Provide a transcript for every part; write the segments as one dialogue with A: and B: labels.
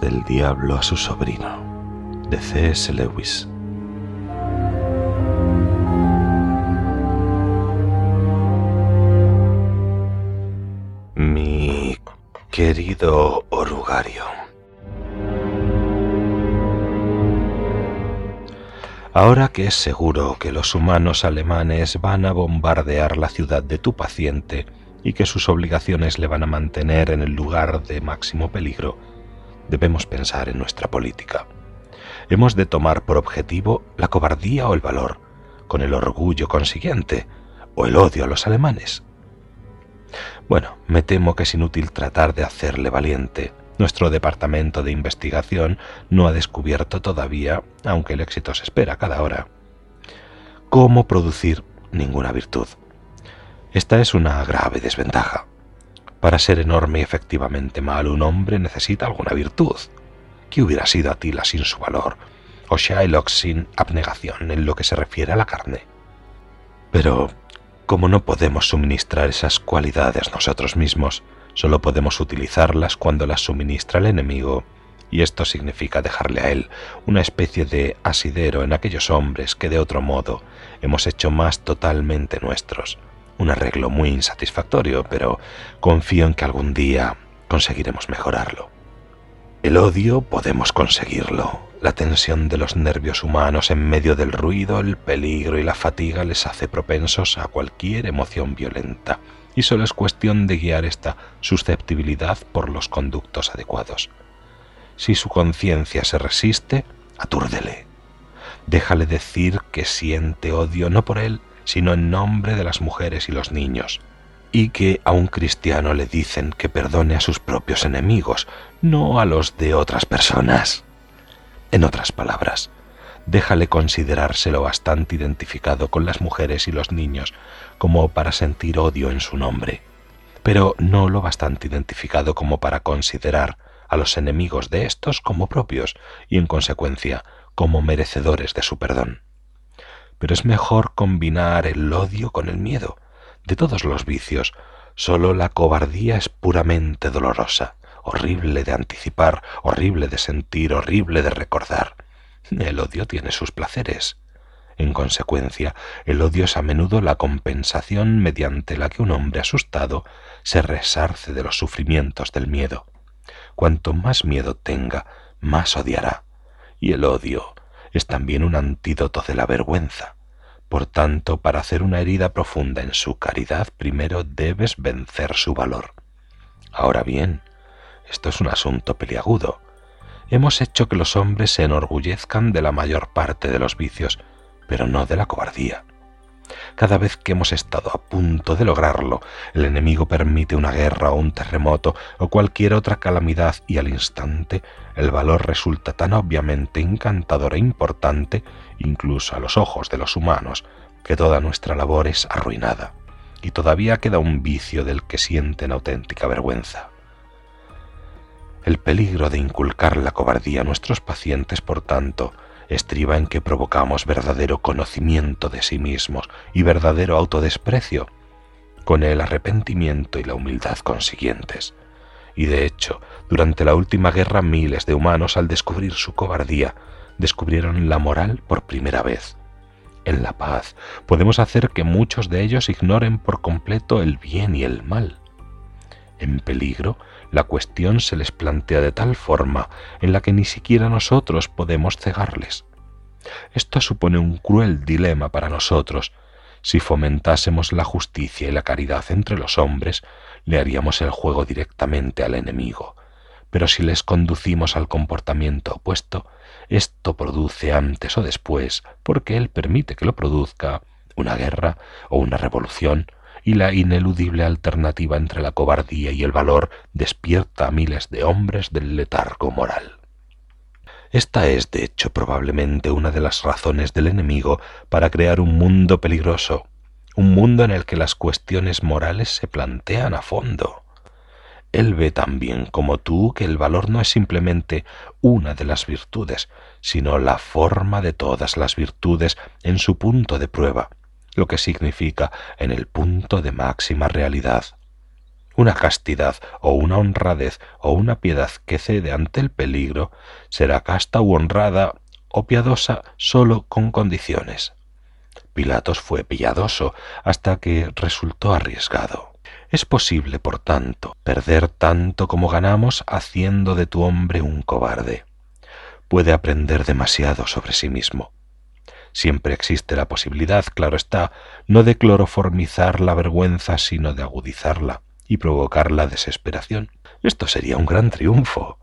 A: Del Diablo a su sobrino, de C.S. Lewis. Mi querido orugario. Ahora que es seguro que los humanos alemanes van a bombardear la ciudad de tu paciente y que sus obligaciones le van a mantener en el lugar de máximo peligro, debemos pensar en nuestra política. Hemos de tomar por objetivo la cobardía o el valor, con el orgullo consiguiente, o el odio a los alemanes. Bueno, me temo que es inútil tratar de hacerle valiente. Nuestro departamento de investigación no ha descubierto todavía, aunque el éxito se espera cada hora, cómo producir ninguna virtud. Esta es una grave desventaja. Para ser enorme y efectivamente malo, un hombre necesita alguna virtud. ¿Qué hubiera sido Atila sin su valor? O Shylock sin abnegación en lo que se refiere a la carne. Pero, como no podemos suministrar esas cualidades nosotros mismos, solo podemos utilizarlas cuando las suministra el enemigo, y esto significa dejarle a él una especie de asidero en aquellos hombres que de otro modo hemos hecho más totalmente nuestros un arreglo muy insatisfactorio, pero confío en que algún día conseguiremos mejorarlo. El odio podemos conseguirlo. La tensión de los nervios humanos en medio del ruido, el peligro y la fatiga les hace propensos a cualquier emoción violenta, y solo es cuestión de guiar esta susceptibilidad por los conductos adecuados. Si su conciencia se resiste, atúrdele. Déjale decir que siente odio no por él, sino en nombre de las mujeres y los niños, y que a un cristiano le dicen que perdone a sus propios enemigos, no a los de otras personas. En otras palabras, déjale considerárselo bastante identificado con las mujeres y los niños como para sentir odio en su nombre, pero no lo bastante identificado como para considerar a los enemigos de estos como propios y en consecuencia como merecedores de su perdón pero es mejor combinar el odio con el miedo. De todos los vicios, solo la cobardía es puramente dolorosa, horrible de anticipar, horrible de sentir, horrible de recordar. El odio tiene sus placeres. En consecuencia, el odio es a menudo la compensación mediante la que un hombre asustado se resarce de los sufrimientos del miedo. Cuanto más miedo tenga, más odiará. Y el odio es también un antídoto de la vergüenza. Por tanto, para hacer una herida profunda en su caridad, primero debes vencer su valor. Ahora bien, esto es un asunto peliagudo. Hemos hecho que los hombres se enorgullezcan de la mayor parte de los vicios, pero no de la cobardía. Cada vez que hemos estado a punto de lograrlo, el enemigo permite una guerra o un terremoto o cualquier otra calamidad y al instante el valor resulta tan obviamente encantador e importante, incluso a los ojos de los humanos, que toda nuestra labor es arruinada, y todavía queda un vicio del que sienten auténtica vergüenza. El peligro de inculcar la cobardía a nuestros pacientes, por tanto, estriba en que provocamos verdadero conocimiento de sí mismos y verdadero autodesprecio, con el arrepentimiento y la humildad consiguientes. Y de hecho, durante la última guerra miles de humanos al descubrir su cobardía, descubrieron la moral por primera vez. En la paz podemos hacer que muchos de ellos ignoren por completo el bien y el mal. En peligro la cuestión se les plantea de tal forma en la que ni siquiera nosotros podemos cegarles. Esto supone un cruel dilema para nosotros. Si fomentásemos la justicia y la caridad entre los hombres, le haríamos el juego directamente al enemigo. Pero si les conducimos al comportamiento opuesto, esto produce antes o después, porque él permite que lo produzca, una guerra o una revolución, y la ineludible alternativa entre la cobardía y el valor despierta a miles de hombres del letargo moral. Esta es, de hecho, probablemente una de las razones del enemigo para crear un mundo peligroso, un mundo en el que las cuestiones morales se plantean a fondo. Él ve también como tú que el valor no es simplemente una de las virtudes, sino la forma de todas las virtudes en su punto de prueba, lo que significa en el punto de máxima realidad. Una castidad o una honradez o una piedad que cede ante el peligro será casta u honrada o piadosa sólo con condiciones. Pilatos fue piadoso hasta que resultó arriesgado. Es posible, por tanto, perder tanto como ganamos haciendo de tu hombre un cobarde. Puede aprender demasiado sobre sí mismo. Siempre existe la posibilidad, claro está, no de cloroformizar la vergüenza, sino de agudizarla y provocar la desesperación. Esto sería un gran triunfo.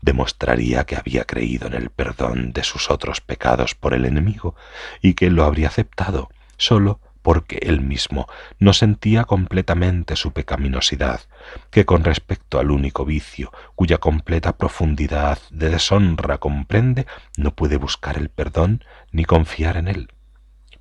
A: Demostraría que había creído en el perdón de sus otros pecados por el enemigo y que lo habría aceptado solo porque él mismo no sentía completamente su pecaminosidad, que con respecto al único vicio cuya completa profundidad de deshonra comprende, no puede buscar el perdón ni confiar en él.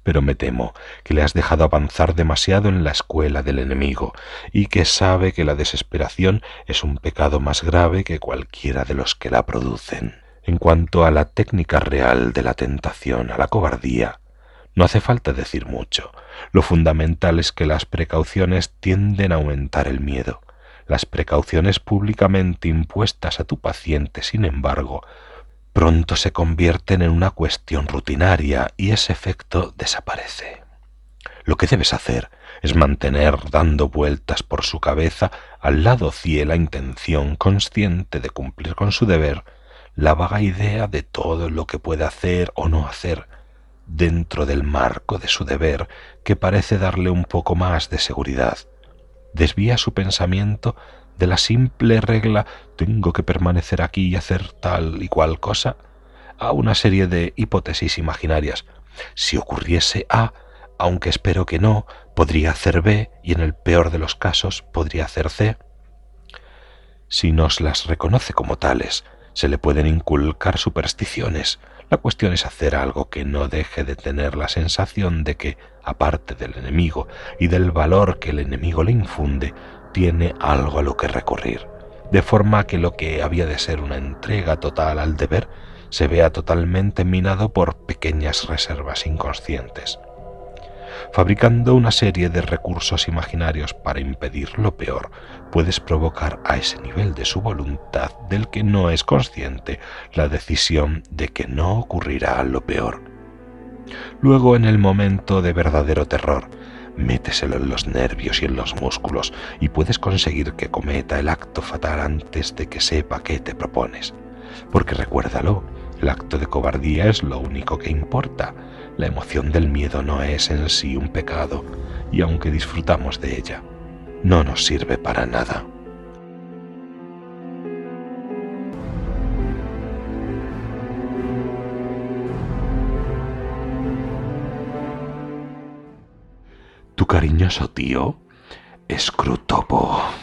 A: Pero me temo que le has dejado avanzar demasiado en la escuela del enemigo y que sabe que la desesperación es un pecado más grave que cualquiera de los que la producen. En cuanto a la técnica real de la tentación a la cobardía, no hace falta decir mucho. Lo fundamental es que las precauciones tienden a aumentar el miedo. Las precauciones públicamente impuestas a tu paciente, sin embargo, pronto se convierten en una cuestión rutinaria y ese efecto desaparece. Lo que debes hacer es mantener dando vueltas por su cabeza al lado ciela intención consciente de cumplir con su deber, la vaga idea de todo lo que puede hacer o no hacer, dentro del marco de su deber que parece darle un poco más de seguridad. Desvía su pensamiento de la simple regla tengo que permanecer aquí y hacer tal y cual cosa a una serie de hipótesis imaginarias. Si ocurriese A, aunque espero que no, podría hacer B y en el peor de los casos podría hacer C. Si nos las reconoce como tales, se le pueden inculcar supersticiones, la cuestión es hacer algo que no deje de tener la sensación de que, aparte del enemigo y del valor que el enemigo le infunde, tiene algo a lo que recurrir, de forma que lo que había de ser una entrega total al deber se vea totalmente minado por pequeñas reservas inconscientes fabricando una serie de recursos imaginarios para impedir lo peor, puedes provocar a ese nivel de su voluntad del que no es consciente la decisión de que no ocurrirá lo peor. Luego, en el momento de verdadero terror, méteselo en los nervios y en los músculos y puedes conseguir que cometa el acto fatal antes de que sepa qué te propones. Porque recuérdalo, el acto de cobardía es lo único que importa. La emoción del miedo no es en sí un pecado y aunque disfrutamos de ella, no nos sirve para nada. Tu cariñoso tío, Scrutopo.